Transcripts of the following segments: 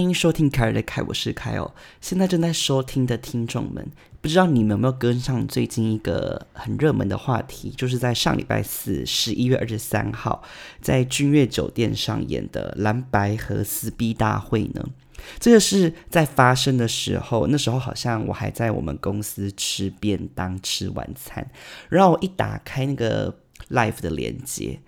欢迎收听凯尔的凯，我是凯哦。现在正在收听的听众们，不知道你们有没有跟上最近一个很热门的话题，就是在上礼拜四，十一月二十三号，在君悦酒店上演的蓝白和撕逼大会呢？这个是在发生的时候，那时候好像我还在我们公司吃便当、吃晚餐，然后我一打开那个 live 的连接，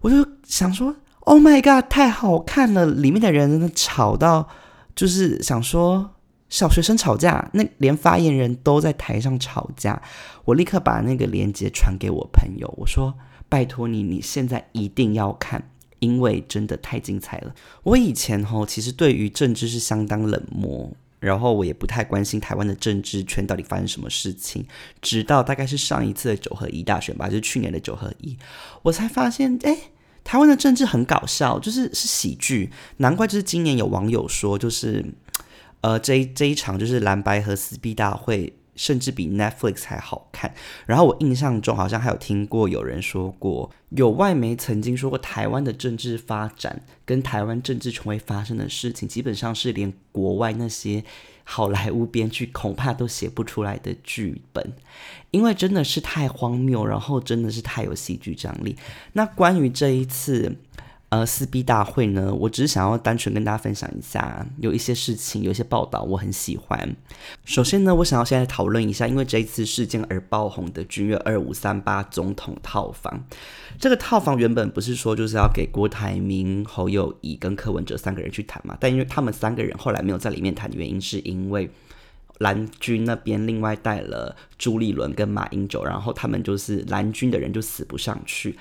我就想说。Oh my god！太好看了，里面的人吵到，就是想说小学生吵架，那连发言人都在台上吵架。我立刻把那个链接传给我朋友，我说：“拜托你，你现在一定要看，因为真的太精彩了。”我以前吼其实对于政治是相当冷漠，然后我也不太关心台湾的政治圈到底发生什么事情，直到大概是上一次的九合一大选吧，就是去年的九合一，我才发现，哎。台湾的政治很搞笑，就是是喜剧，难怪就是今年有网友说，就是呃这这一场就是蓝白和撕逼大会，甚至比 Netflix 还好看。然后我印象中好像还有听过有人说过，有外媒曾经说过，台湾的政治发展跟台湾政治从未发生的事情，基本上是连国外那些。好莱坞编剧恐怕都写不出来的剧本，因为真的是太荒谬，然后真的是太有戏剧张力。那关于这一次。呃，撕逼大会呢，我只是想要单纯跟大家分享一下，有一些事情，有一些报道我很喜欢。首先呢，我想要现在讨论一下，因为这一次事件而爆红的君悦二五三八总统套房。这个套房原本不是说就是要给郭台铭、侯友谊跟柯文哲三个人去谈嘛？但因为他们三个人后来没有在里面谈，原因是因为蓝军那边另外带了朱立伦跟马英九，然后他们就是蓝军的人就死不上去。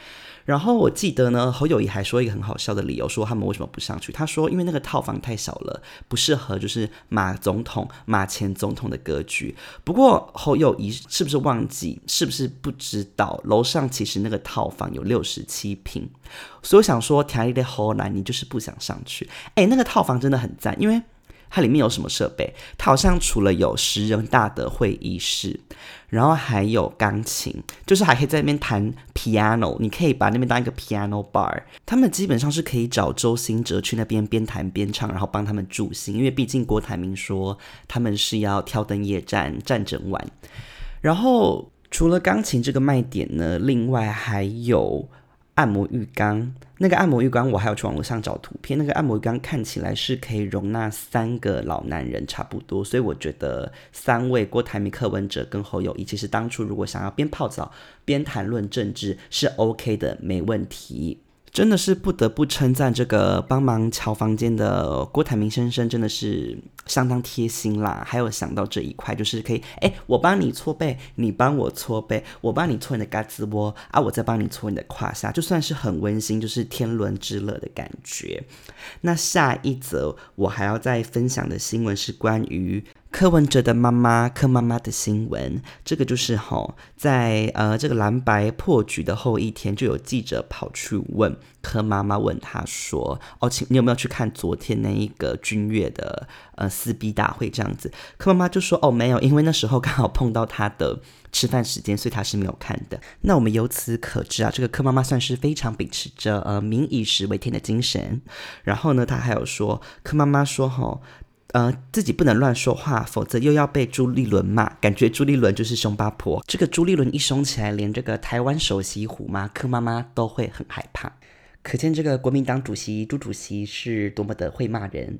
然后我记得呢，侯友谊还说一个很好笑的理由，说他们为什么不上去？他说因为那个套房太小了，不适合就是马总统、马前总统的格局。不过侯友谊是不是忘记？是不是不知道？楼上其实那个套房有六十七平，所以我想说，田里的侯来，你就是不想上去。哎，那个套房真的很赞，因为。它里面有什么设备？它好像除了有十人大的会议室，然后还有钢琴，就是还可以在那边弹 piano。你可以把那边当一个 piano bar。他们基本上是可以找周兴哲去那边边弹边唱，然后帮他们助兴，因为毕竟郭台铭说他们是要挑灯夜战战整晚。然后除了钢琴这个卖点呢，另外还有。按摩浴缸，那个按摩浴缸我还要去网络上找图片。那个按摩浴缸看起来是可以容纳三个老男人差不多，所以我觉得三位郭台铭、柯文哲跟侯友谊，其实当初如果想要边泡澡边谈论政治是 OK 的，没问题。真的是不得不称赞这个帮忙瞧房间的郭台铭先生，真的是相当贴心啦。还有想到这一块，就是可以，哎，我帮你搓背，你帮我搓背，我帮你搓你的嘎吱窝啊，我再帮你搓你的胯下，就算是很温馨，就是天伦之乐的感觉。那下一则我还要再分享的新闻是关于。柯文哲的妈妈柯妈妈的新闻，这个就是哈，在呃这个蓝白破局的后一天，就有记者跑去问柯妈妈，问他说：“哦，请你有没有去看昨天那一个君悦的呃撕逼大会？”这样子，柯妈妈就说：“哦，没有，因为那时候刚好碰到他的吃饭时间，所以他是没有看的。”那我们由此可知啊，这个柯妈妈算是非常秉持着呃民以食为天的精神。然后呢，他还有说，柯妈妈说：“哈。”呃，自己不能乱说话，否则又要被朱立伦骂。感觉朱立伦就是凶八婆。这个朱立伦一凶起来，连这个台湾首席虎妈柯妈妈都会很害怕。可见这个国民党主席朱主席是多么的会骂人。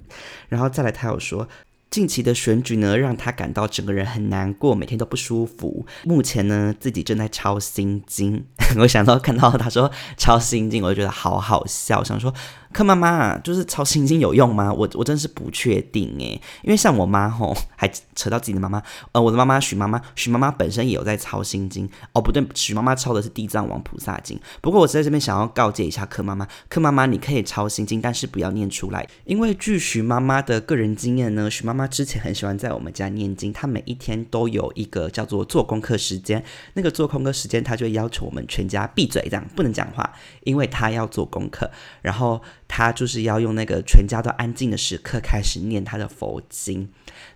然后再来，他有说。近期的选举呢，让他感到整个人很难过，每天都不舒服。目前呢，自己正在抄心经。我想到看到他说抄心经，我就觉得好好笑。想说，柯妈妈就是抄心经有用吗？我我真是不确定诶，因为像我妈吼，还扯到自己的妈妈。呃，我的妈妈许妈妈，许妈妈本身也有在抄心经。哦，不对，许妈妈抄的是地藏王菩萨经。不过我在这边想要告诫一下柯妈妈，柯妈妈你可以抄心经，但是不要念出来，因为据许妈妈的个人经验呢，许妈妈。之前很喜欢在我们家念经，她每一天都有一个叫做做功课时间。那个做功课时间，她就要求我们全家闭嘴，这样不能讲话，因为她要做功课。然后他就是要用那个全家都安静的时刻开始念她的佛经。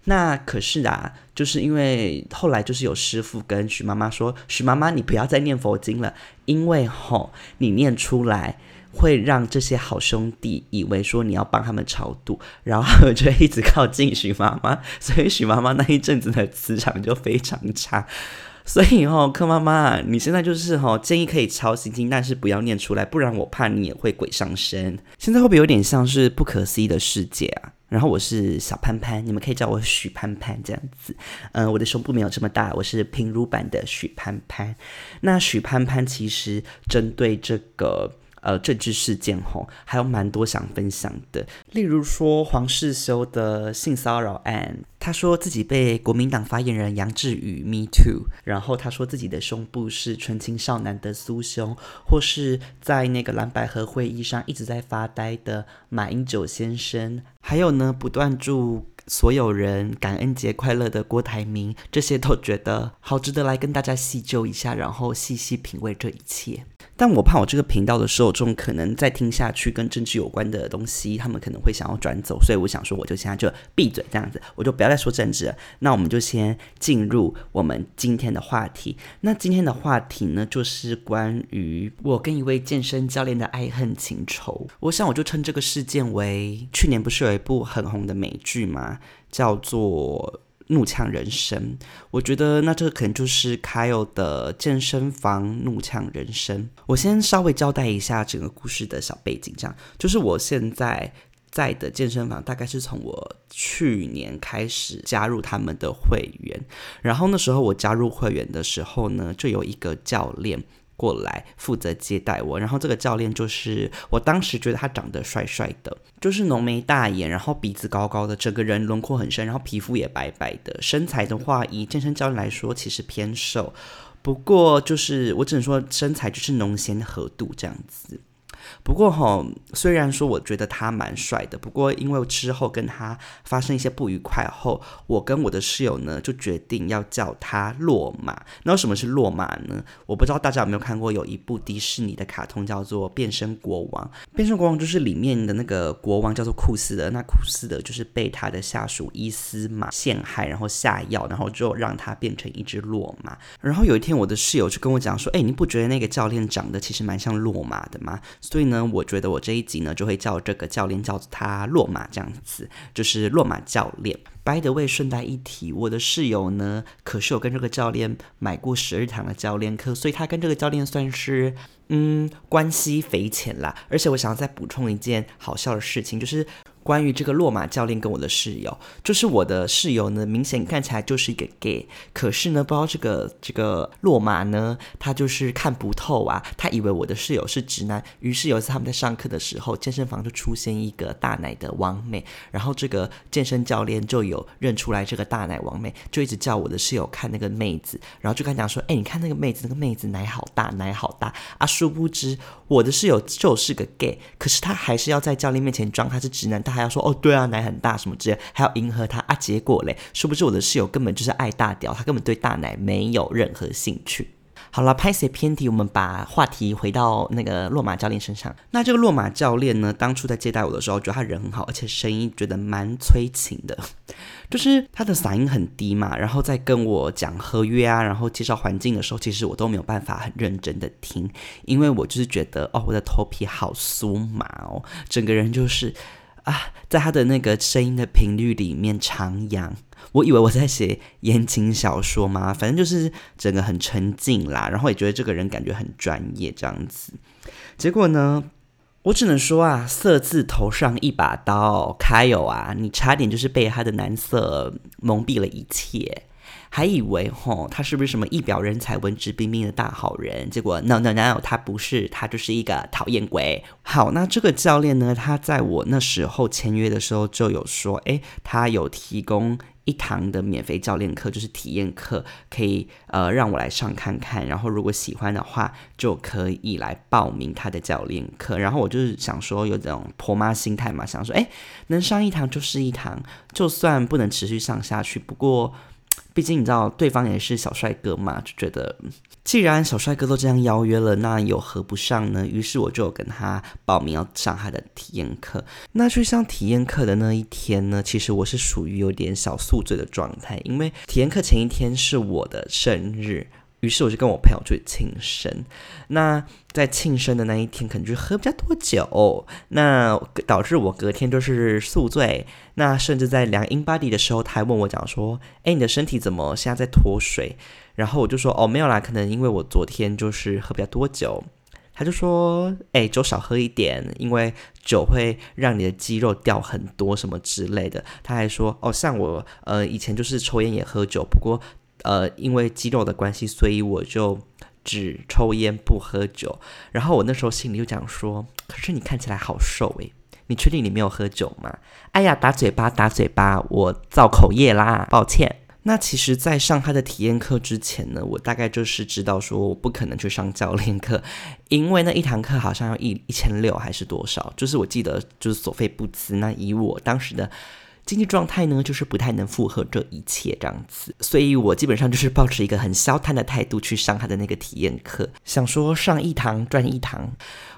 那可是啊，就是因为后来就是有师傅跟许妈妈说：“许妈妈，你不要再念佛经了，因为吼你念出来。”会让这些好兄弟以为说你要帮他们超度，然后就一直靠近许妈妈，所以许妈妈那一阵子的磁场就非常差。所以哈，柯妈妈，你现在就是哈，建议可以抄心经，但是不要念出来，不然我怕你也会鬼上身。现在会不会有点像是不可思议的世界啊？然后我是小潘潘，你们可以叫我许潘潘这样子。嗯，我的胸部没有这么大，我是平乳版的许潘潘。那许潘潘其实针对这个。呃，政治事件吼，还有蛮多想分享的。例如说黄世修的性骚扰案，他说自己被国民党发言人杨志宇 Me Too，然后他说自己的胸部是纯情少男的酥胸，或是在那个蓝百合会议上一直在发呆的马英九先生，还有呢，不断祝所有人感恩节快乐的郭台铭，这些都觉得好值得来跟大家细究一下，然后细细品味这一切。但我怕我这个频道的受众可能再听下去跟政治有关的东西，他们可能会想要转走，所以我想说，我就现在就闭嘴这样子，我就不要再说政治了。那我们就先进入我们今天的话题。那今天的话题呢，就是关于我跟一位健身教练的爱恨情仇。我想我就称这个事件为去年不是有一部很红的美剧吗？叫做。怒呛人生，我觉得那这个可能就是 Kyle 的健身房怒呛人生。我先稍微交代一下整个故事的小背景，这样就是我现在在的健身房，大概是从我去年开始加入他们的会员，然后那时候我加入会员的时候呢，就有一个教练。过来负责接待我，然后这个教练就是我当时觉得他长得帅帅的，就是浓眉大眼，然后鼻子高高的，整个人轮廓很深，然后皮肤也白白的，身材的话以健身教练来说其实偏瘦，不过就是我只能说身材就是浓咸合度这样子。不过哈，虽然说我觉得他蛮帅的，不过因为之后跟他发生一些不愉快后，我跟我的室友呢就决定要叫他落马。那什么是落马呢？我不知道大家有没有看过有一部迪士尼的卡通叫做《变身国王》。变身国王就是里面的那个国王叫做库斯的，那库斯的就是被他的下属伊斯玛陷害，然后下药，然后就让他变成一只落马。然后有一天我的室友就跟我讲说：“哎，你不觉得那个教练长得其实蛮像落马的吗？”所以呢，我觉得我这一集呢就会叫这个教练叫他落马这样子，就是落马教练。By the way，顺带一提，我的室友呢可是有跟这个教练买过十二堂的教练课，所以他跟这个教练算是嗯关系匪浅啦。而且我想要再补充一件好笑的事情，就是。关于这个落马教练跟我的室友，就是我的室友呢，明显看起来就是一个 gay，可是呢，不知道这个这个落马呢，他就是看不透啊，他以为我的室友是直男，于是有一次他们在上课的时候，健身房就出现一个大奶的王美，然后这个健身教练就有认出来这个大奶王美，就一直叫我的室友看那个妹子，然后就跟他讲说，哎，你看那个妹子，那个妹子奶好大，奶好大啊，殊不知我的室友就是个 gay，可是他还是要在教练面前装他是直男。还要说哦，对啊，奶很大什么之类，还要迎合他啊。结果嘞，殊不知我的室友根本就是爱大屌，他根本对大奶没有任何兴趣。好了，拍些偏题，我们把话题回到那个落马教练身上。那这个落马教练呢，当初在接待我的时候，觉得他人很好，而且声音觉得蛮催情的，就是他的嗓音很低嘛。然后在跟我讲合约啊，然后介绍环境的时候，其实我都没有办法很认真的听，因为我就是觉得哦，我的头皮好酥麻哦，整个人就是。啊，在他的那个声音的频率里面徜徉，我以为我在写言情小说嘛，反正就是整个很沉静啦，然后也觉得这个人感觉很专业这样子。结果呢，我只能说啊，色字头上一把刀，开有啊，你差点就是被他的男色蒙蔽了一切。还以为吼他是不是什么一表人才、文质彬彬的大好人？结果 no no no，他不是，他就是一个讨厌鬼。好，那这个教练呢，他在我那时候签约的时候就有说，诶，他有提供一堂的免费教练课，就是体验课，可以呃让我来上看看。然后如果喜欢的话，就可以来报名他的教练课。然后我就是想说，有这种婆妈心态嘛，想说，诶，能上一堂就是一堂，就算不能持续上下去，不过。毕竟你知道对方也是小帅哥嘛，就觉得既然小帅哥都这样邀约了，那有何不上呢？于是我就跟他报名要上他的体验课。那去上体验课的那一天呢，其实我是属于有点小宿醉的状态，因为体验课前一天是我的生日。于是我就跟我朋友去庆生。那在庆生的那一天，可能就喝比较多酒，那导致我隔天就是宿醉。那甚至在量 in body 的时候，他还问我讲说：“哎，你的身体怎么现在在脱水？”然后我就说：“哦，没有啦，可能因为我昨天就是喝比较多酒。”他就说：“哎，酒少喝一点，因为酒会让你的肌肉掉很多什么之类的。”他还说：“哦，像我呃以前就是抽烟也喝酒，不过呃因为肌肉的关系，所以我就只抽烟不喝酒。”然后我那时候心里就讲说：“可是你看起来好瘦诶，你确定你没有喝酒吗？”哎呀，打嘴巴打嘴巴，我造口业啦，抱歉。那其实，在上他的体验课之前呢，我大概就是知道说，我不可能去上教练课，因为那一堂课好像要一一千六还是多少，就是我记得就是所费不赀。那以我当时的经济状态呢，就是不太能负荷这一切这样子，所以我基本上就是抱持一个很消摊的态度去上他的那个体验课，想说上一堂赚一堂。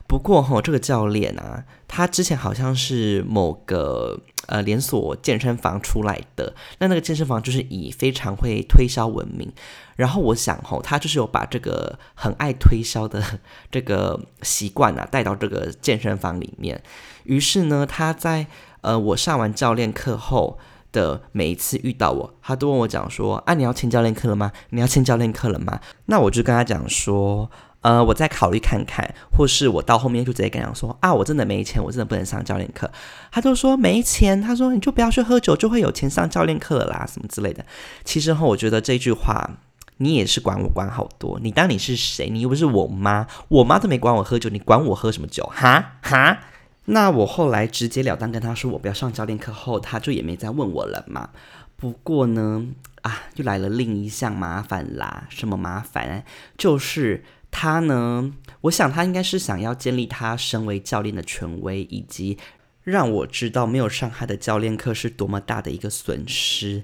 不过哈，这个教练啊，他之前好像是某个呃连锁健身房出来的。那那个健身房就是以非常会推销闻名。然后我想哈，他就是有把这个很爱推销的这个习惯啊带到这个健身房里面。于是呢，他在呃我上完教练课后的每一次遇到我，他都问我讲说：“啊，你要签教练课了吗？你要签教练课了吗？”那我就跟他讲说。呃，我再考虑看看，或是我到后面就直接跟他说啊，我真的没钱，我真的不能上教练课。他就说没钱，他说你就不要去喝酒，就会有钱上教练课啦，什么之类的。其实后，我觉得这句话你也是管我管好多。你当你是谁？你又不是我妈，我妈都没管我喝酒，你管我喝什么酒？哈哈。那我后来直截了当跟他说我不要上教练课后，他就也没再问我了嘛。不过呢，啊，又来了另一项麻烦啦。什么麻烦？就是。他呢？我想他应该是想要建立他身为教练的权威，以及让我知道没有上他的教练课是多么大的一个损失。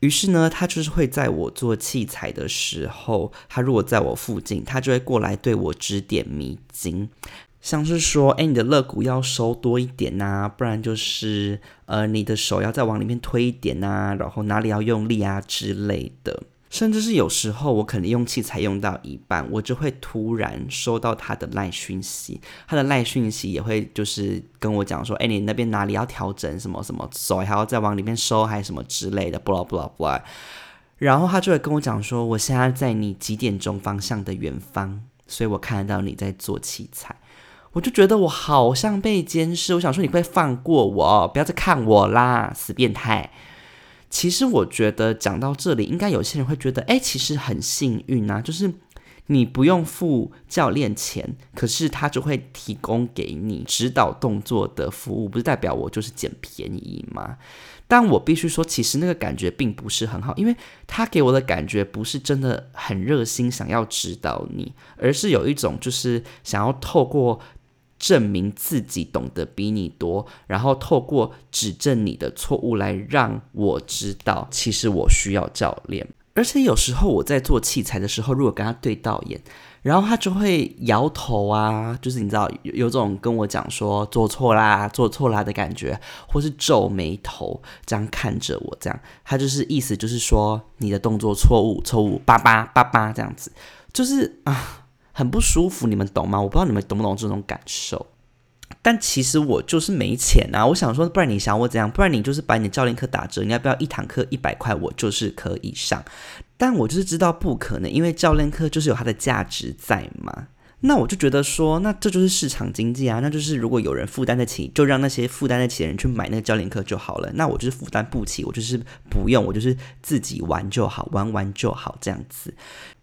于是呢，他就是会在我做器材的时候，他如果在我附近，他就会过来对我指点迷津，像是说：“哎，你的肋骨要收多一点呐，不然就是呃，你的手要再往里面推一点呐，然后哪里要用力啊之类的。”甚至是有时候我可能用器材用到一半，我就会突然收到他的赖讯息，他的赖讯息也会就是跟我讲说，哎，你那边哪里要调整什么什么，手还要再往里面收，还是什么之类的，不啦不啦不啦。然后他就会跟我讲说，我现在在你几点钟方向的远方，所以我看得到你在做器材，我就觉得我好像被监视，我想说你会放过我，不要再看我啦，死变态。其实我觉得讲到这里，应该有些人会觉得，哎，其实很幸运啊，就是你不用付教练钱，可是他就会提供给你指导动作的服务，不是代表我就是捡便宜吗？但我必须说，其实那个感觉并不是很好，因为他给我的感觉不是真的很热心想要指导你，而是有一种就是想要透过。证明自己懂得比你多，然后透过指正你的错误来让我知道，其实我需要教练。而且有时候我在做器材的时候，如果跟他对到眼，然后他就会摇头啊，就是你知道有种跟我讲说做错啦、做错啦的感觉，或是皱眉头这样看着我，这样他就是意思就是说你的动作错误、错误，叭叭叭叭这样子，就是啊。很不舒服，你们懂吗？我不知道你们懂不懂这种感受。但其实我就是没钱啊！我想说，不然你想我怎样？不然你就是把你的教练课打折，你要不要一堂课一百块？我就是可以上。但我就是知道不可能，因为教练课就是有它的价值在嘛。那我就觉得说，那这就是市场经济啊！那就是如果有人负担得起，就让那些负担得起的人去买那个教练课就好了。那我就是负担不起，我就是不用，我就是自己玩就好，玩玩就好这样子。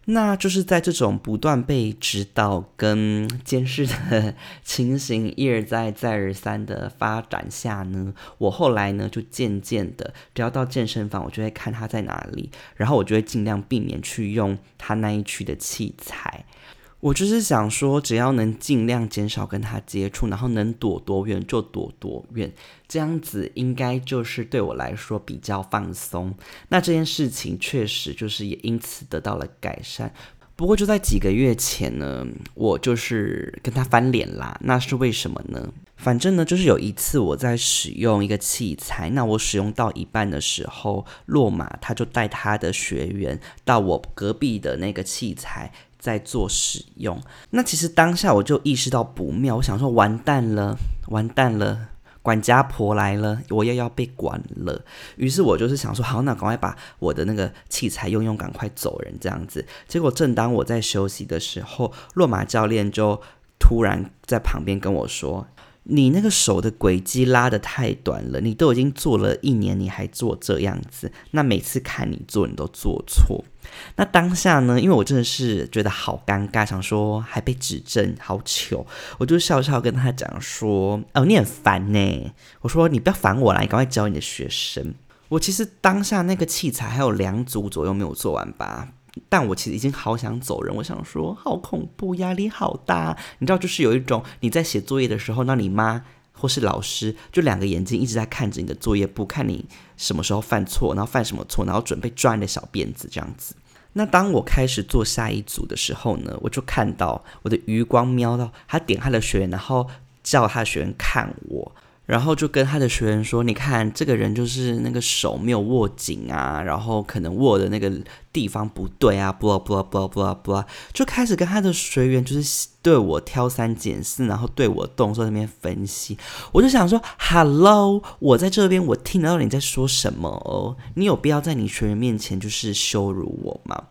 那就是在这种不断被指导跟监视的情形一而再再而三的发展下呢，我后来呢就渐渐的，只要到健身房，我就会看他在哪里，然后我就会尽量避免去用他那一区的器材。我就是想说，只要能尽量减少跟他接触，然后能躲多远就躲多远，这样子应该就是对我来说比较放松。那这件事情确实就是也因此得到了改善。不过就在几个月前呢，我就是跟他翻脸啦。那是为什么呢？反正呢，就是有一次我在使用一个器材，那我使用到一半的时候，洛马他就带他的学员到我隔壁的那个器材在做使用。那其实当下我就意识到不妙，我想说完蛋了，完蛋了。管家婆来了，我又要被管了。于是我就是想说，好，那赶快把我的那个器材用用，赶快走人这样子。结果正当我在休息的时候，落马教练就突然在旁边跟我说。你那个手的轨迹拉得太短了，你都已经做了一年，你还做这样子，那每次看你做，你都做错。那当下呢，因为我真的是觉得好尴尬，想说还被指正，好糗，我就笑笑跟他讲说：“哦，你很烦呢。”我说：“你不要烦我啦，你赶快教你的学生。”我其实当下那个器材还有两组左右没有做完吧。但我其实已经好想走人，我想说好恐怖，压力好大。你知道，就是有一种你在写作业的时候，那你妈或是老师就两个眼睛一直在看着你的作业簿，看你什么时候犯错，然后犯什么错，然后准备抓你的小辫子这样子。那当我开始做下一组的时候呢，我就看到我的余光瞄到他点开了学员，然后叫他的学员看我。然后就跟他的学员说：“你看，这个人就是那个手没有握紧啊，然后可能握的那个地方不对啊，不不不不不，就开始跟他的学员就是对我挑三拣四，然后对我动作那边分析。我就想说，Hello，我在这边，我听得到你在说什么哦，你有必要在你学员面前就是羞辱我吗？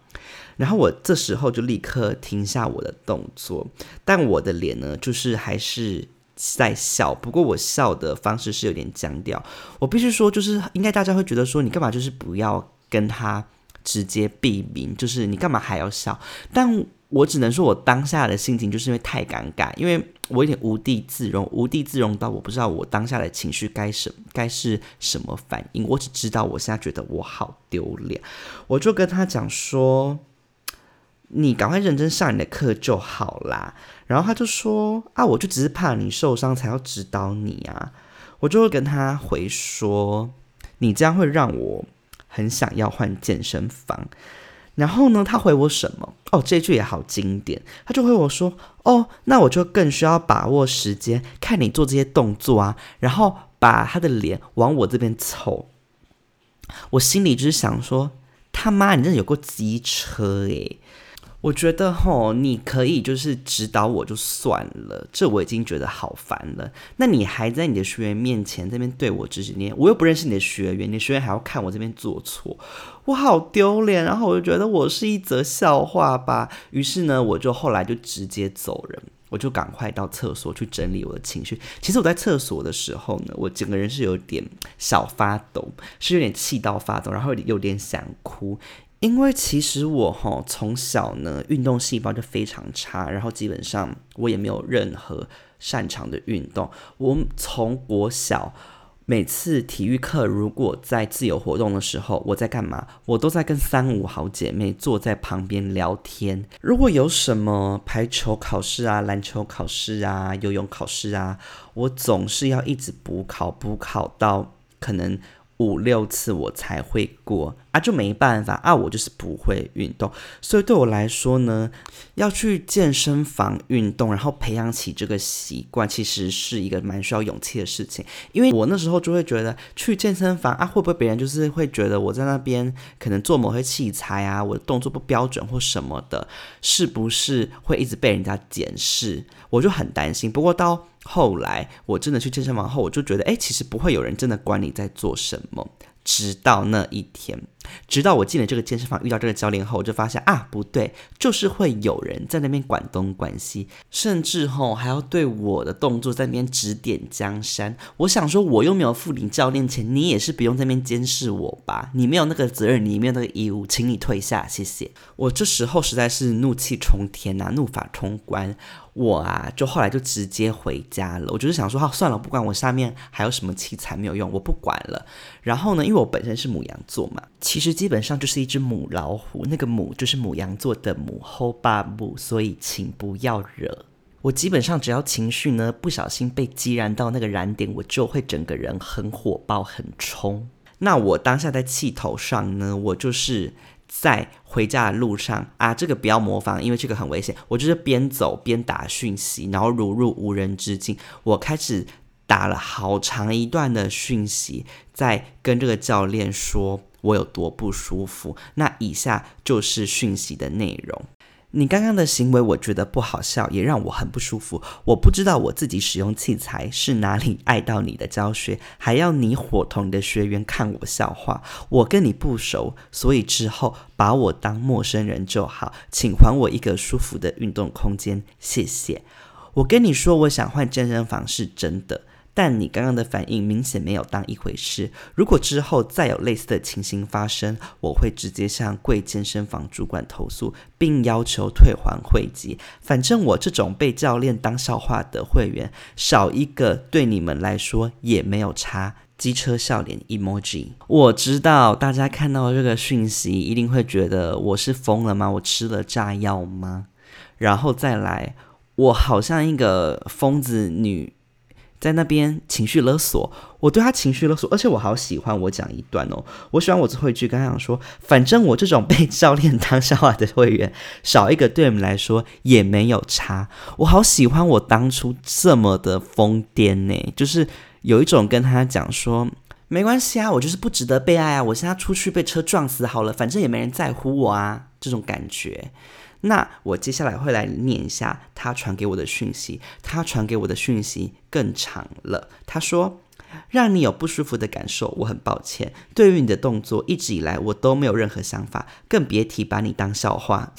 然后我这时候就立刻停下我的动作，但我的脸呢，就是还是。”在笑，不过我笑的方式是有点僵掉。我必须说，就是应该大家会觉得说，你干嘛就是不要跟他直接避名，就是你干嘛还要笑？但我只能说我当下的心情就是因为太尴尬，因为我有点无地自容，无地自容到我不知道我当下的情绪该什该是什么反应。我只知道我现在觉得我好丢脸，我就跟他讲说。你赶快认真上你的课就好啦。然后他就说：“啊，我就只是怕你受伤才要指导你啊。”我就会跟他回说：“你这样会让我很想要换健身房。”然后呢，他回我什么？哦，这句也好经典。他就回我说：“哦，那我就更需要把握时间，看你做这些动作啊，然后把他的脸往我这边凑。”我心里就是想说：“他妈，你真的有过机车诶。我觉得吼，你可以就是指导我就算了，这我已经觉得好烦了。那你还在你的学员面前这边对我指指点，我又不认识你的学员，你的学员还要看我这边做错，我好丢脸。然后我就觉得我是一则笑话吧。于是呢，我就后来就直接走人，我就赶快到厕所去整理我的情绪。其实我在厕所的时候呢，我整个人是有点小发抖，是有点气到发抖，然后有点想哭。因为其实我哈从小呢运动细胞就非常差，然后基本上我也没有任何擅长的运动。我从国小每次体育课如果在自由活动的时候，我在干嘛？我都在跟三五好姐妹坐在旁边聊天。如果有什么排球考试啊、篮球考试啊、游泳考试啊，我总是要一直补考，补考到可能。五六次我才会过啊，就没办法啊，我就是不会运动，所以对我来说呢，要去健身房运动，然后培养起这个习惯，其实是一个蛮需要勇气的事情。因为我那时候就会觉得，去健身房啊，会不会别人就是会觉得我在那边可能做某些器材啊，我的动作不标准或什么的，是不是会一直被人家检视？我就很担心。不过到后来我真的去健身房后，我就觉得，哎，其实不会有人真的管你在做什么。直到那一天，直到我进了这个健身房，遇到这个教练后，我就发现啊，不对，就是会有人在那边管东管西，甚至吼还要对我的动作在那边指点江山。我想说，我又没有付你教练钱，你也是不用在那边监视我吧？你没有那个责任，你没有那个义务，请你退下，谢谢。我这时候实在是怒气冲天呐，怒发冲冠。我啊，就后来就直接回家了。我就是想说，好算了，不管我下面还有什么器材没有用，我不管了。然后呢，因为我本身是母羊座嘛，其实基本上就是一只母老虎。那个母就是母羊座的母后爸母，所以请不要惹我。基本上只要情绪呢不小心被激燃到那个燃点，我就会整个人很火爆、很冲。那我当下在气头上呢，我就是。在回家的路上啊，这个不要模仿，因为这个很危险。我就是边走边打讯息，然后如入无人之境。我开始打了好长一段的讯息，在跟这个教练说我有多不舒服。那以下就是讯息的内容。你刚刚的行为，我觉得不好笑，也让我很不舒服。我不知道我自己使用器材是哪里碍到你的教学，还要你伙同你的学员看我笑话。我跟你不熟，所以之后把我当陌生人就好，请还我一个舒服的运动空间，谢谢。我跟你说，我想换健身房是真的。但你刚刚的反应明显没有当一回事。如果之后再有类似的情形发生，我会直接向贵健身房主管投诉，并要求退还会籍。反正我这种被教练当笑话的会员，少一个对你们来说也没有差。机车笑脸 emoji。我知道大家看到这个讯息，一定会觉得我是疯了吗？我吃了炸药吗？然后再来，我好像一个疯子女。在那边情绪勒索，我对他情绪勒索，而且我好喜欢我讲一段哦，我喜欢我最后一句跟他讲说，反正我这种被教练当笑话的会员少一个，对我们来说也没有差。我好喜欢我当初这么的疯癫呢，就是有一种跟他讲说，没关系啊，我就是不值得被爱啊，我现在出去被车撞死好了，反正也没人在乎我啊，这种感觉。那我接下来会来念一下他传给我的讯息。他传给我的讯息更长了。他说：“让你有不舒服的感受，我很抱歉。对于你的动作，一直以来我都没有任何想法，更别提把你当笑话。”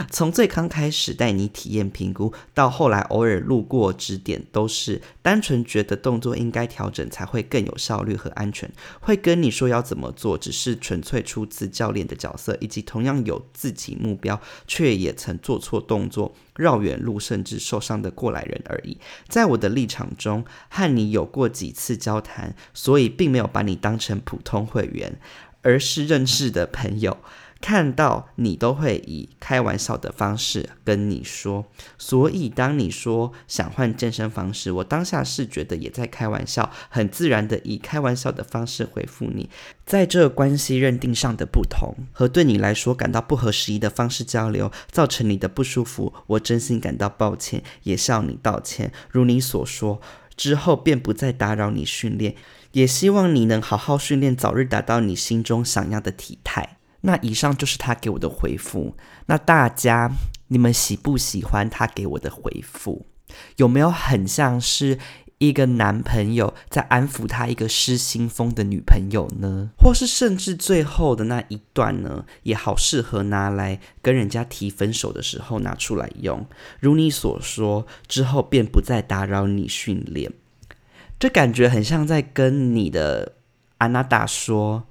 从最刚开始带你体验评估，到后来偶尔路过指点，都是单纯觉得动作应该调整才会更有效率和安全。会跟你说要怎么做，只是纯粹出自教练的角色，以及同样有自己目标却也曾做错动作、绕远路甚至受伤的过来人而已。在我的立场中，和你有过几次交谈，所以并没有把你当成普通会员，而是认识的朋友。看到你都会以开玩笑的方式跟你说，所以当你说想换健身房时，我当下是觉得也在开玩笑，很自然的以开玩笑的方式回复你。在这关系认定上的不同和对你来说感到不合时宜的方式交流，造成你的不舒服，我真心感到抱歉，也向你道歉。如你所说，之后便不再打扰你训练，也希望你能好好训练，早日达到你心中想要的体态。那以上就是他给我的回复。那大家，你们喜不喜欢他给我的回复？有没有很像是一个男朋友在安抚他一个失心疯的女朋友呢？或是甚至最后的那一段呢，也好适合拿来跟人家提分手的时候拿出来用。如你所说，之后便不再打扰你训练。这感觉很像在跟你的安娜达说。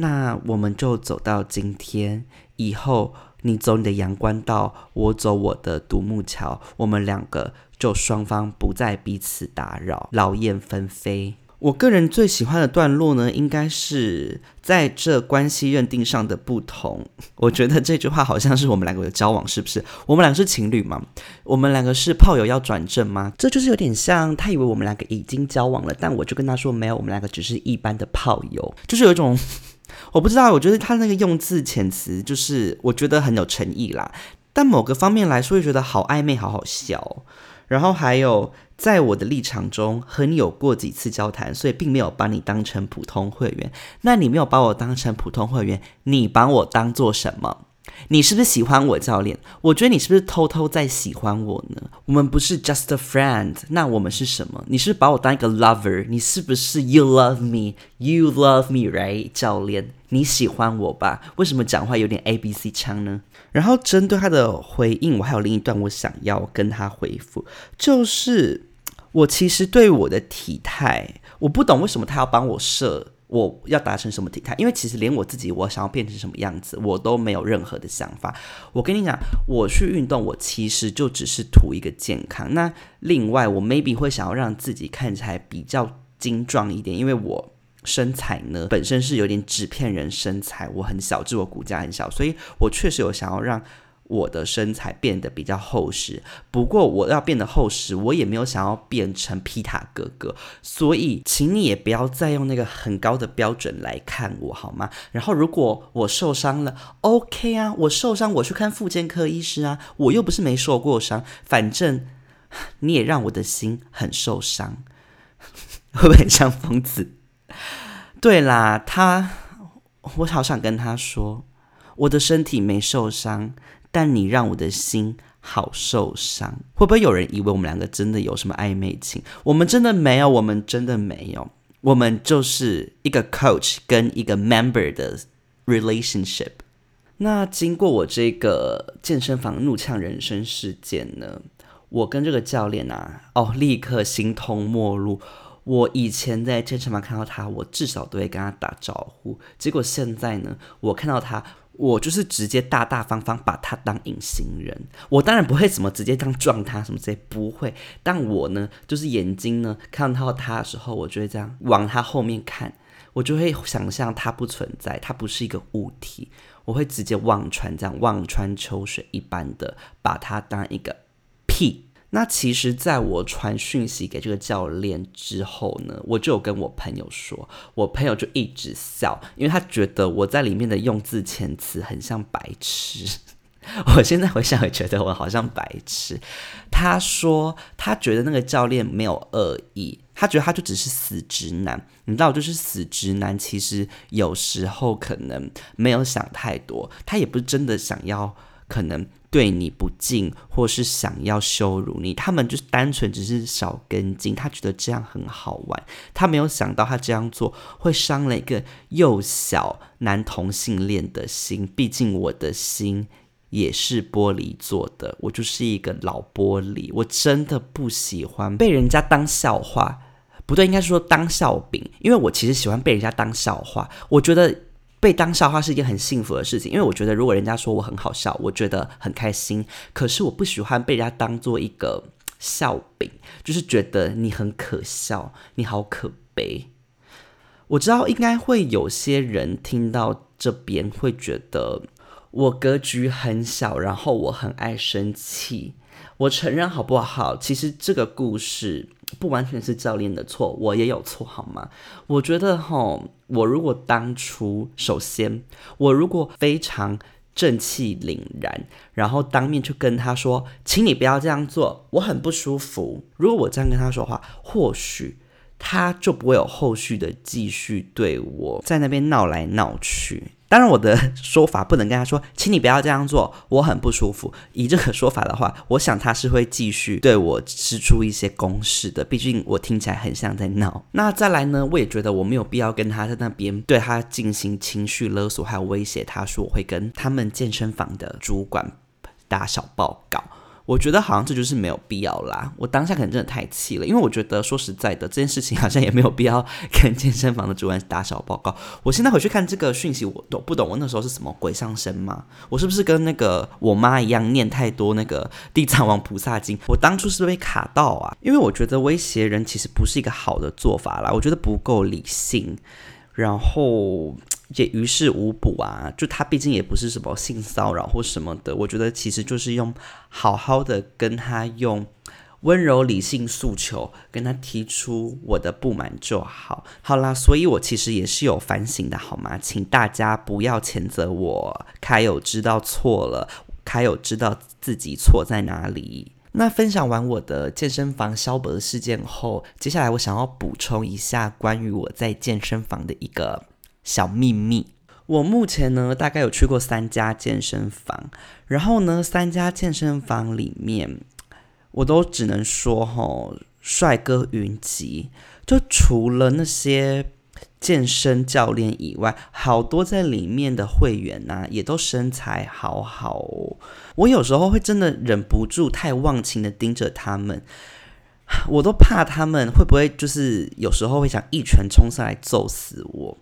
那我们就走到今天以后，你走你的阳关道，我走我的独木桥，我们两个就双方不再彼此打扰，劳燕分飞。我个人最喜欢的段落呢，应该是在这关系认定上的不同。我觉得这句话好像是我们两个的交往，是不是？我们两个是情侣吗？我们两个是炮友要转正吗？这就是有点像他以为我们两个已经交往了，但我就跟他说没有，我们两个只是一般的炮友，就是有一种。我不知道，我觉得他那个用字遣词，就是我觉得很有诚意啦。但某个方面来说，又觉得好暧昧，好好笑。然后还有，在我的立场中，和你有过几次交谈，所以并没有把你当成普通会员。那你没有把我当成普通会员，你把我当做什么？你是不是喜欢我，教练？我觉得你是不是偷偷在喜欢我呢？我们不是 just a friend，那我们是什么？你是把我当一个 lover？你是不是 you love me？You love me，right？教练，你喜欢我吧？为什么讲话有点 A B C 腔呢？然后针对他的回应，我还有另一段我想要跟他回复，就是我其实对我的体态，我不懂为什么他要帮我设。我要达成什么体态？因为其实连我自己，我想要变成什么样子，我都没有任何的想法。我跟你讲，我去运动，我其实就只是图一个健康。那另外，我 maybe 会想要让自己看起来比较精壮一点，因为我身材呢本身是有点纸片人身材，我很小，自我骨架很小，所以我确实有想要让我的身材变得比较厚实。不过我要变得厚实，我也没有想要变成皮塔哥哥，所以请你也不要再用那个很高的标准来看我好吗？然后如果我受伤了，OK 啊，我受伤我去看妇健科医师啊，我又不是没受过伤，反正 你也让我的心很受伤，会不会很像疯子？对啦，他，我好想跟他说，我的身体没受伤。但你让我的心好受伤，会不会有人以为我们两个真的有什么暧昧情？我们真的没有，我们真的没有，我们就是一个 coach 跟一个 member 的 relationship。那经过我这个健身房怒呛人生事件呢，我跟这个教练啊，哦，立刻形同陌路。我以前在健身房看到他，我至少都会跟他打招呼。结果现在呢，我看到他。我就是直接大大方方把他当隐形人，我当然不会怎么直接这样撞他什么之类，不会。但我呢，就是眼睛呢看到他的时候，我就会这样往他后面看，我就会想象他不存在，他不是一个物体，我会直接望穿，这样望穿秋水一般的把他当一个屁。那其实，在我传讯息给这个教练之后呢，我就有跟我朋友说，我朋友就一直笑，因为他觉得我在里面的用字遣词很像白痴。我现在回想也觉得我好像白痴。他说他觉得那个教练没有恶意，他觉得他就只是死直男。你知道，就是死直男，其实有时候可能没有想太多，他也不是真的想要，可能。对你不敬，或是想要羞辱你，他们就是单纯只是少根筋。他觉得这样很好玩，他没有想到他这样做会伤了一个幼小男同性恋的心。毕竟我的心也是玻璃做的，我就是一个老玻璃。我真的不喜欢被人家当笑话，不对，应该说当笑柄。因为我其实喜欢被人家当笑话，我觉得。被当笑话是一件很幸福的事情，因为我觉得如果人家说我很好笑，我觉得很开心。可是我不喜欢被人家当做一个笑柄，就是觉得你很可笑，你好可悲。我知道应该会有些人听到这边会觉得我格局很小，然后我很爱生气。我承认好不好？其实这个故事不完全是教练的错，我也有错，好吗？我觉得哈，我如果当初，首先我如果非常正气凛然，然后当面去跟他说，请你不要这样做，我很不舒服。如果我这样跟他说话，或许他就不会有后续的继续对我在那边闹来闹去。当然，我的说法不能跟他说，请你不要这样做，我很不舒服。以这个说法的话，我想他是会继续对我施出一些攻势的。毕竟我听起来很像在闹。那再来呢，我也觉得我没有必要跟他在那边对他进行情绪勒索，还有威胁他说我会跟他们健身房的主管打小报告。我觉得好像这就是没有必要啦。我当下可能真的太气了，因为我觉得说实在的，这件事情好像也没有必要跟健身房的主管打小报告。我现在回去看这个讯息，我都不懂我那时候是什么鬼上身吗？我是不是跟那个我妈一样念太多那个地藏王菩萨经？我当初是被卡到啊，因为我觉得威胁人其实不是一个好的做法啦，我觉得不够理性，然后。也于事无补啊！就他毕竟也不是什么性骚扰或什么的，我觉得其实就是用好好的跟他用温柔理性诉求跟他提出我的不满就好。好啦，所以我其实也是有反省的，好吗？请大家不要谴责我，凯友知道错了，凯友知道自己错在哪里。那分享完我的健身房消博的事件后，接下来我想要补充一下关于我在健身房的一个。小秘密，我目前呢大概有去过三家健身房，然后呢三家健身房里面，我都只能说哈，帅哥云集，就除了那些健身教练以外，好多在里面的会员呐，也都身材好好哦。我有时候会真的忍不住太忘情的盯着他们。我都怕他们会不会就是有时候会想一拳冲上来揍死我。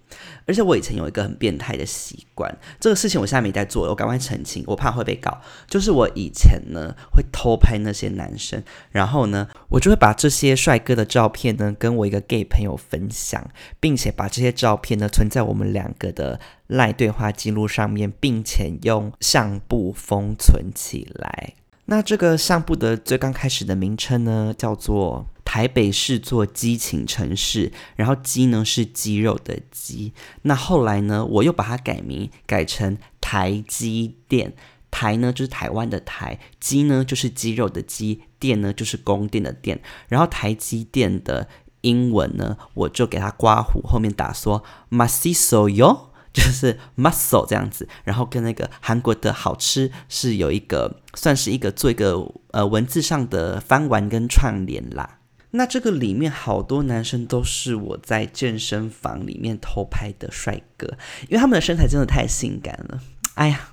而且我以前有一个很变态的习惯，这个事情我现在没在做，我赶快澄清，我怕会被告。就是我以前呢会偷拍那些男生，然后呢我就会把这些帅哥的照片呢跟我一个 gay 朋友分享，并且把这些照片呢存在我们两个的赖对话记录上面，并且用相簿封存起来。那这个相簿的最刚开始的名称呢叫做。台北是座激情城市，然后鸡呢是鸡肉的鸡。那后来呢，我又把它改名，改成台积电。台呢就是台湾的台，鸡呢就是鸡肉的鸡，电呢就是供电的电。然后台积电的英文呢，我就给它刮胡，后面打说 “masiso yo”，就是 muscle 这样子。然后跟那个韩国的好吃是有一个，算是一个做一个呃文字上的翻玩跟串联啦。那这个里面好多男生都是我在健身房里面偷拍的帅哥，因为他们的身材真的太性感了。哎呀，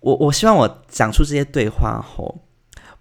我我希望我讲出这些对话后，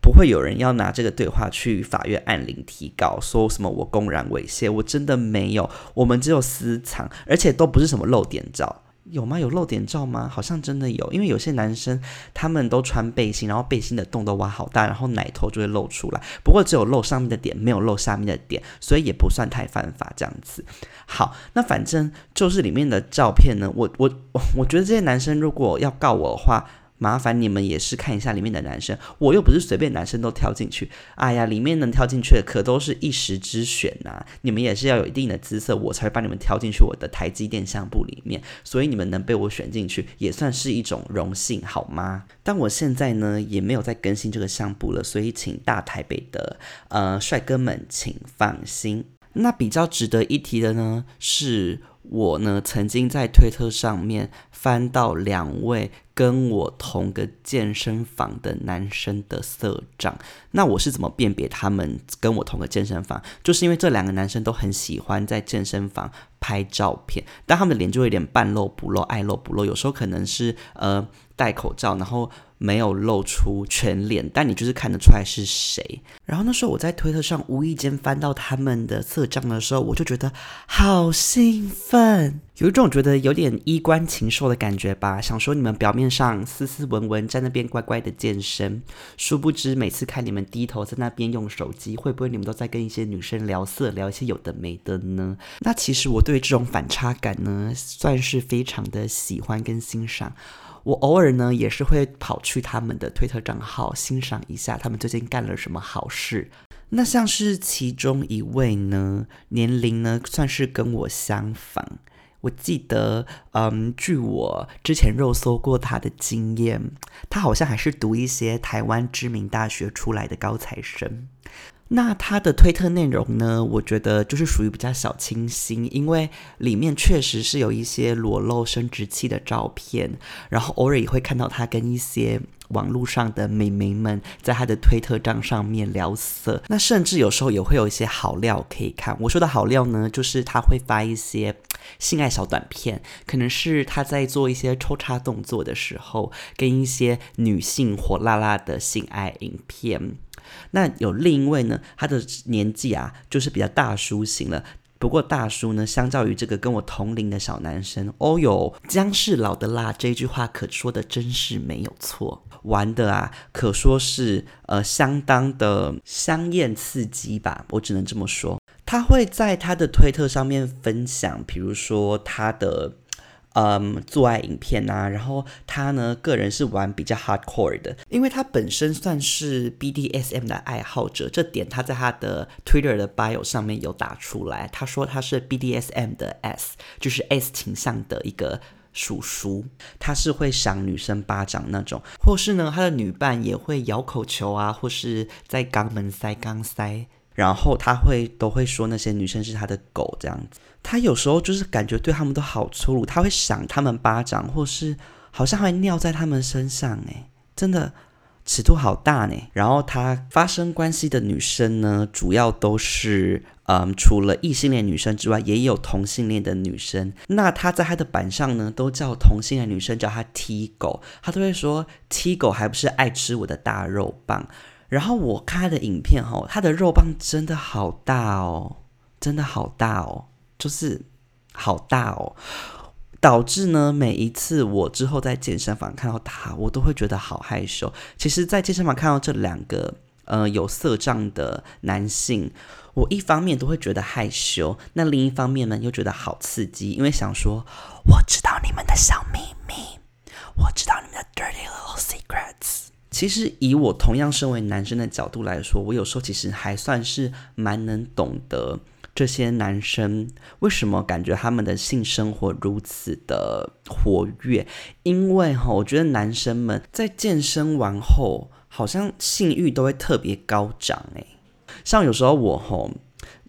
不会有人要拿这个对话去法院按铃提告，说什么我公然猥亵，我真的没有，我们只有私藏，而且都不是什么露点照。有吗？有露点照吗？好像真的有，因为有些男生他们都穿背心，然后背心的洞都挖好大，然后奶头就会露出来。不过只有露上面的点，没有露下面的点，所以也不算太犯法这样子。好，那反正就是里面的照片呢，我我我觉得这些男生如果要告我的话。麻烦你们也是看一下里面的男生，我又不是随便男生都挑进去。哎呀，里面能挑进去的可都是一时之选呐！你们也是要有一定的姿色，我才会把你们挑进去我的台积电相簿里面。所以你们能被我选进去，也算是一种荣幸，好吗？但我现在呢，也没有再更新这个相簿了，所以请大台北的呃帅哥们请放心。那比较值得一提的呢，是我呢曾经在推特上面翻到两位。跟我同个健身房的男生的色照，那我是怎么辨别他们跟我同个健身房？就是因为这两个男生都很喜欢在健身房拍照片，但他们的脸就有点半露不露、爱露不露，有时候可能是呃戴口罩，然后。没有露出全脸，但你就是看得出来是谁。然后那时候我在推特上无意间翻到他们的色照的时候，我就觉得好兴奋，有一种觉得有点衣冠禽兽的感觉吧。想说你们表面上斯斯文文在那边乖乖的健身，殊不知每次看你们低头在那边用手机，会不会你们都在跟一些女生聊色，聊一些有的没的呢？那其实我对这种反差感呢，算是非常的喜欢跟欣赏。我偶尔呢也是会跑去他们的推特账号欣赏一下他们最近干了什么好事。那像是其中一位呢，年龄呢算是跟我相仿。我记得，嗯，据我之前肉搜过他的经验，他好像还是读一些台湾知名大学出来的高材生。那他的推特内容呢？我觉得就是属于比较小清新，因为里面确实是有一些裸露生殖器的照片，然后偶尔也会看到他跟一些网络上的美眉们在他的推特账上面聊色。那甚至有时候也会有一些好料可以看。我说的好料呢，就是他会发一些性爱小短片，可能是他在做一些抽插动作的时候，跟一些女性火辣辣的性爱影片。那有另一位呢，他的年纪啊，就是比较大叔型了。不过大叔呢，相较于这个跟我同龄的小男生，哦哟，姜是老的辣，这句话可说的真是没有错。玩的啊，可说是呃相当的香艳刺激吧，我只能这么说。他会在他的推特上面分享，比如说他的。嗯，做爱影片呐，然后他呢，个人是玩比较 hardcore 的，因为他本身算是 BDSM 的爱好者，这点他在他的 Twitter 的 bio 上面有打出来。他说他是 BDSM 的 S，就是 S 倾向的一个叔叔，他是会赏女生巴掌那种，或是呢，他的女伴也会咬口球啊，或是在肛门塞肛塞。然后他会都会说那些女生是他的狗这样子，他有时候就是感觉对他们都好粗鲁，他会赏他们巴掌，或是好像会尿在他们身上，诶，真的尺度好大呢。然后他发生关系的女生呢，主要都是嗯，除了异性恋女生之外，也有同性恋的女生。那他在他的板上呢，都叫同性恋女生叫他 T 狗，他都会说 T 狗还不是爱吃我的大肉棒。然后我看他的影片哈，他的肉棒真的好大哦，真的好大哦，就是好大哦，导致呢每一次我之后在健身房看到他，我都会觉得好害羞。其实，在健身房看到这两个呃有色障的男性。我一方面都会觉得害羞，那另一方面呢，又觉得好刺激，因为想说，我知道你们的小秘密，我知道你们的 dirty little secrets。其实以我同样身为男生的角度来说，我有时候其实还算是蛮能懂得这些男生为什么感觉他们的性生活如此的活跃，因为哈，我觉得男生们在健身完后，好像性欲都会特别高涨，诶。像有时候我吼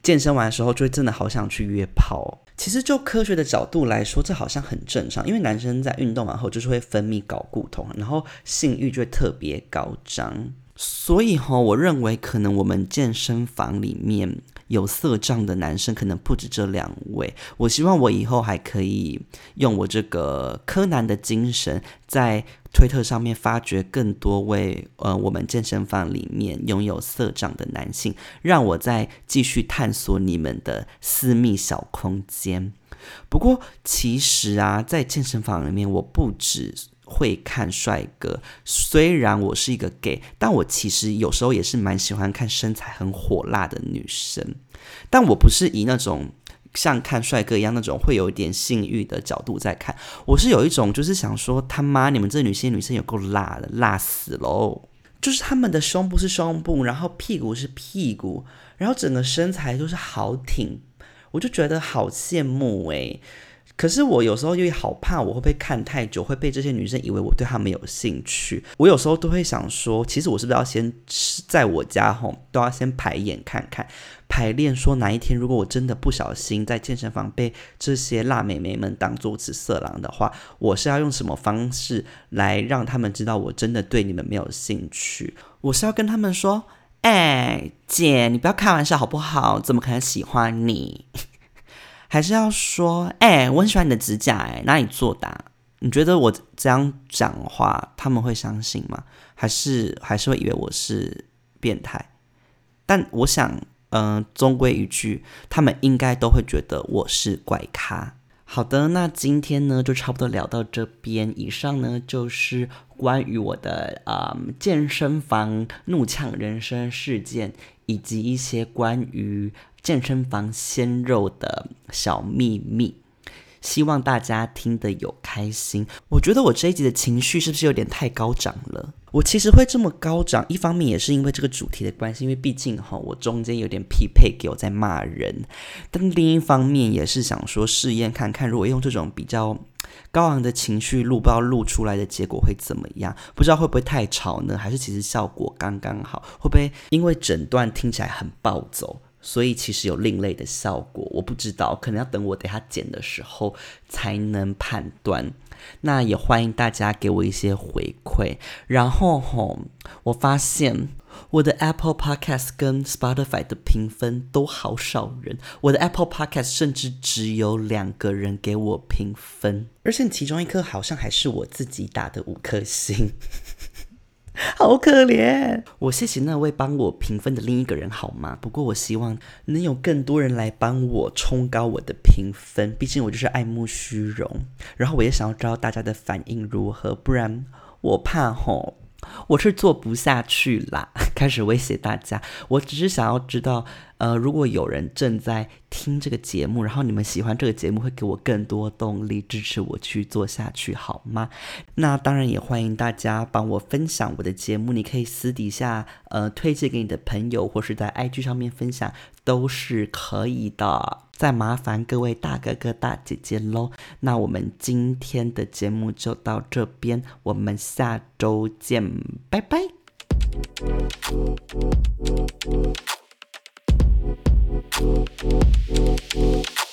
健身完的时候，就会真的好想去约炮。其实就科学的角度来说，这好像很正常，因为男生在运动完后就是会分泌睾固酮，然后性欲就会特别高涨。所以哈，我认为可能我们健身房里面有色障的男生可能不止这两位。我希望我以后还可以用我这个柯南的精神在。推特上面发掘更多位呃，我们健身房里面拥有色障的男性，让我再继续探索你们的私密小空间。不过其实啊，在健身房里面，我不止会看帅哥，虽然我是一个 gay，但我其实有时候也是蛮喜欢看身材很火辣的女生，但我不是以那种。像看帅哥一样那种会有一点性欲的角度在看，我是有一种就是想说他妈你们这女性女生有够辣的，辣死喽！就是他们的胸部是胸部，然后屁股是屁股，然后整个身材都是好挺，我就觉得好羡慕诶。可是我有时候又好怕，我会不会看太久会被这些女生以为我对她们有兴趣？我有时候都会想说，其实我是不是要先在我家吼都要先排演看看，排练说哪一天如果我真的不小心在健身房被这些辣美眉们当做色狼的话，我是要用什么方式来让他们知道我真的对你们没有兴趣？我是要跟他们说，哎，姐，你不要开玩笑好不好？怎么可能喜欢你？还是要说，哎，我很喜欢你的指甲，哎，哪里做的？你觉得我这样讲话，他们会相信吗？还是还是会以为我是变态？但我想，嗯，终归一句，他们应该都会觉得我是怪咖。好的，那今天呢，就差不多聊到这边。以上呢，就是关于我的啊健身房怒呛人生事件，以及一些关于。健身房鲜肉的小秘密，希望大家听得有开心。我觉得我这一集的情绪是不是有点太高涨了？我其实会这么高涨，一方面也是因为这个主题的关系，因为毕竟哈，我中间有点匹配给我在骂人。但另一方面也是想说试验看看，如果用这种比较高昂的情绪录，不知道录出来的结果会怎么样？不知道会不会太吵呢？还是其实效果刚刚好？会不会因为整段听起来很暴走？所以其实有另类的效果，我不知道，可能要等我等下剪的时候才能判断。那也欢迎大家给我一些回馈。然后吼，我发现我的 Apple Podcast 跟 Spotify 的评分都好少人，我的 Apple Podcast 甚至只有两个人给我评分，而且其中一颗好像还是我自己打的五颗星。好可怜，我谢谢那位帮我评分的另一个人，好吗？不过我希望能有更多人来帮我冲高我的评分，毕竟我就是爱慕虚荣。然后我也想要知道大家的反应如何，不然我怕吼。我是做不下去啦，开始威胁大家。我只是想要知道，呃，如果有人正在听这个节目，然后你们喜欢这个节目，会给我更多动力，支持我去做下去，好吗？那当然也欢迎大家帮我分享我的节目，你可以私底下呃推荐给你的朋友，或是在 IG 上面分享，都是可以的。再麻烦各位大哥哥大姐姐喽，那我们今天的节目就到这边，我们下周见，拜拜。Música